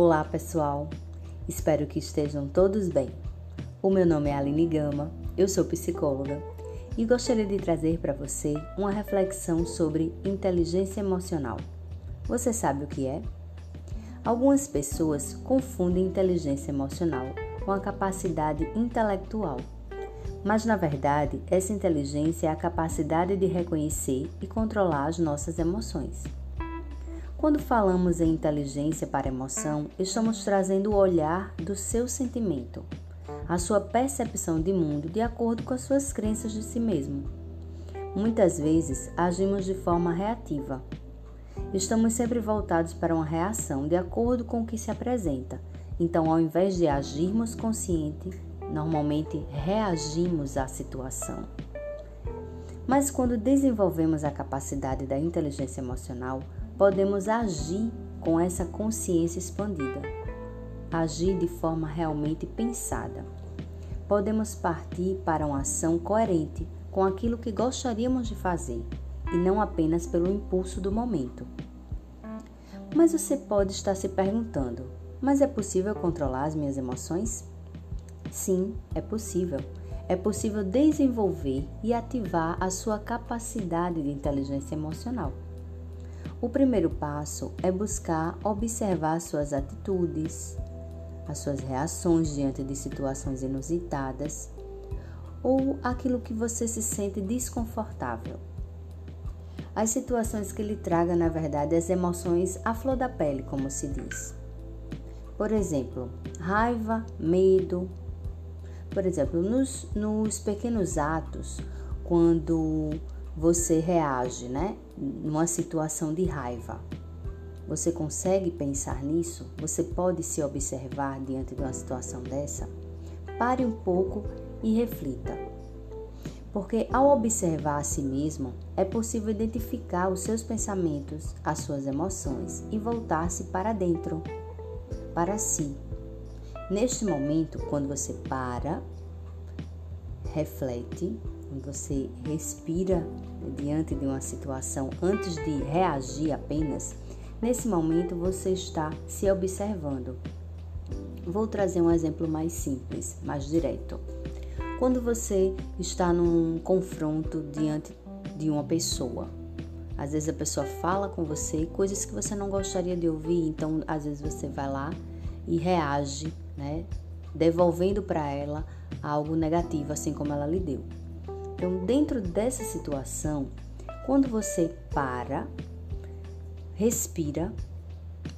Olá, pessoal. Espero que estejam todos bem. O meu nome é Aline Gama, eu sou psicóloga e gostaria de trazer para você uma reflexão sobre inteligência emocional. Você sabe o que é? Algumas pessoas confundem inteligência emocional com a capacidade intelectual. Mas na verdade, essa inteligência é a capacidade de reconhecer e controlar as nossas emoções. Quando falamos em inteligência para emoção, estamos trazendo o olhar do seu sentimento, a sua percepção de mundo de acordo com as suas crenças de si mesmo. Muitas vezes agimos de forma reativa. Estamos sempre voltados para uma reação de acordo com o que se apresenta. Então, ao invés de agirmos consciente, normalmente reagimos à situação. Mas quando desenvolvemos a capacidade da inteligência emocional, podemos agir com essa consciência expandida, agir de forma realmente pensada. Podemos partir para uma ação coerente com aquilo que gostaríamos de fazer e não apenas pelo impulso do momento. Mas você pode estar se perguntando: mas é possível controlar as minhas emoções? Sim, é possível. É possível desenvolver e ativar a sua capacidade de inteligência emocional. O primeiro passo é buscar observar suas atitudes, as suas reações diante de situações inusitadas ou aquilo que você se sente desconfortável. As situações que lhe tragam, na verdade, as emoções à flor da pele, como se diz. Por exemplo, raiva, medo. Por exemplo, nos, nos pequenos atos, quando você reage, né? Numa situação de raiva. Você consegue pensar nisso? Você pode se observar diante de uma situação dessa? Pare um pouco e reflita. Porque ao observar a si mesmo, é possível identificar os seus pensamentos, as suas emoções e voltar-se para dentro, para si. Neste momento, quando você para, reflete, você respira diante de uma situação antes de reagir apenas, nesse momento você está se observando. Vou trazer um exemplo mais simples, mais direto. Quando você está num confronto diante de uma pessoa, às vezes a pessoa fala com você coisas que você não gostaria de ouvir, então às vezes você vai lá e reage, né? Devolvendo para ela algo negativo, assim como ela lhe deu. Então, dentro dessa situação, quando você para, respira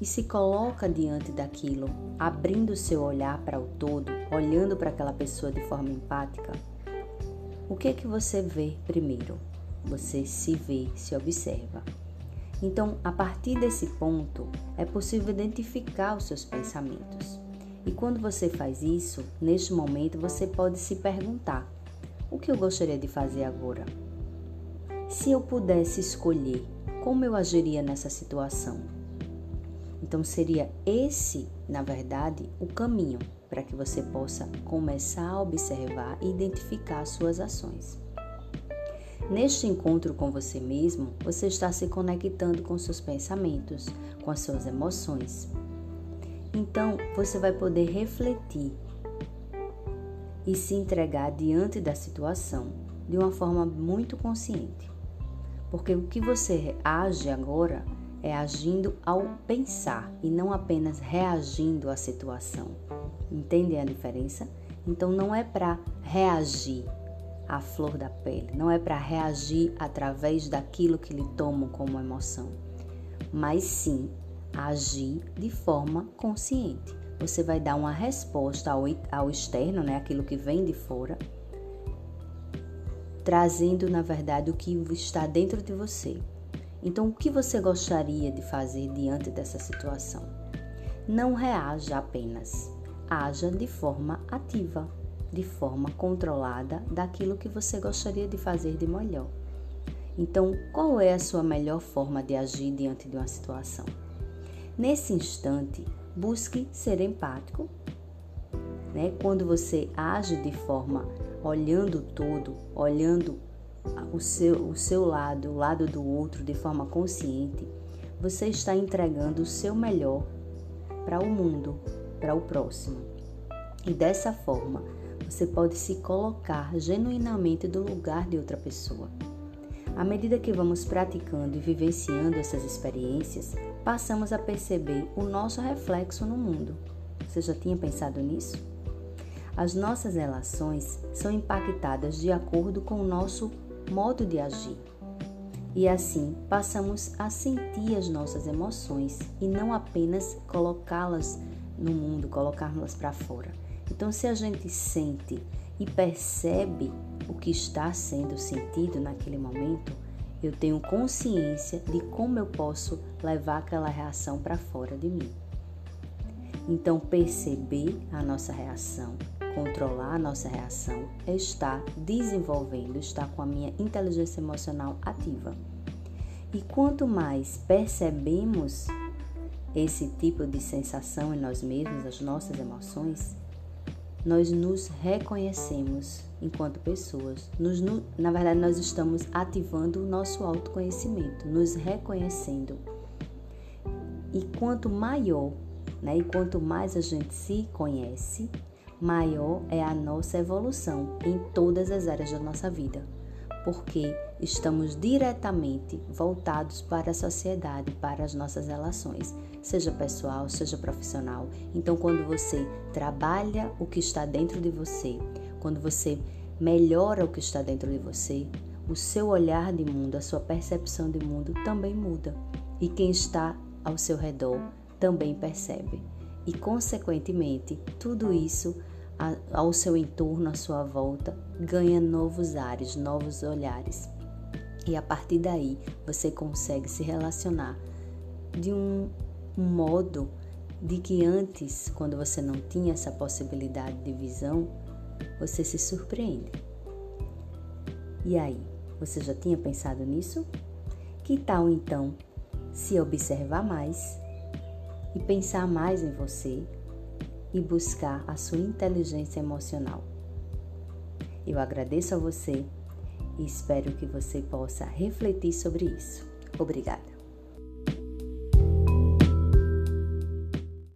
e se coloca diante daquilo, abrindo seu olhar para o todo, olhando para aquela pessoa de forma empática, o que é que você vê primeiro? Você se vê, se observa. Então, a partir desse ponto, é possível identificar os seus pensamentos. E quando você faz isso, neste momento você pode se perguntar: o que eu gostaria de fazer agora? Se eu pudesse escolher, como eu agiria nessa situação? Então seria esse, na verdade, o caminho para que você possa começar a observar e identificar suas ações. Neste encontro com você mesmo, você está se conectando com seus pensamentos, com as suas emoções. Então, você vai poder refletir e se entregar diante da situação de uma forma muito consciente. Porque o que você age agora é agindo ao pensar e não apenas reagindo à situação. Entendem a diferença? Então não é para reagir à flor da pele, não é para reagir através daquilo que lhe tomam como emoção, mas sim agir de forma consciente você vai dar uma resposta ao, ao externo, né, aquilo que vem de fora, trazendo na verdade o que está dentro de você. Então, o que você gostaria de fazer diante dessa situação? Não reaja apenas, haja de forma ativa, de forma controlada daquilo que você gostaria de fazer de melhor. Então, qual é a sua melhor forma de agir diante de uma situação? Nesse instante, busque ser empático. Né? Quando você age de forma olhando todo, olhando o seu, o seu lado, o lado do outro de forma consciente, você está entregando o seu melhor para o mundo, para o próximo. E dessa forma, você pode se colocar genuinamente do lugar de outra pessoa. À medida que vamos praticando e vivenciando essas experiências, passamos a perceber o nosso reflexo no mundo. Você já tinha pensado nisso? As nossas relações são impactadas de acordo com o nosso modo de agir. E assim passamos a sentir as nossas emoções e não apenas colocá-las no mundo, colocá-las para fora. Então, se a gente sente e percebe o que está sendo sentido naquele momento, eu tenho consciência de como eu posso levar aquela reação para fora de mim. Então, perceber a nossa reação, controlar a nossa reação, é estar desenvolvendo, estar com a minha inteligência emocional ativa. E quanto mais percebemos esse tipo de sensação em nós mesmos, as nossas emoções, nós nos reconhecemos enquanto pessoas. Nos, no, na verdade, nós estamos ativando o nosso autoconhecimento, nos reconhecendo. E quanto maior, né, e quanto mais a gente se conhece, maior é a nossa evolução em todas as áreas da nossa vida, porque estamos diretamente voltados para a sociedade, para as nossas relações, seja pessoal, seja profissional. Então, quando você trabalha o que está dentro de você, quando você melhora o que está dentro de você, o seu olhar de mundo, a sua percepção de mundo também muda. E quem está ao seu redor também percebe. E, consequentemente, tudo isso ao seu entorno, à sua volta, ganha novos ares, novos olhares. E a partir daí você consegue se relacionar de um, modo de que antes, quando você não tinha essa possibilidade de visão, você se surpreende. E aí, você já tinha pensado nisso? Que tal então se observar mais e pensar mais em você e buscar a sua inteligência emocional? Eu agradeço a você e espero que você possa refletir sobre isso. Obrigada.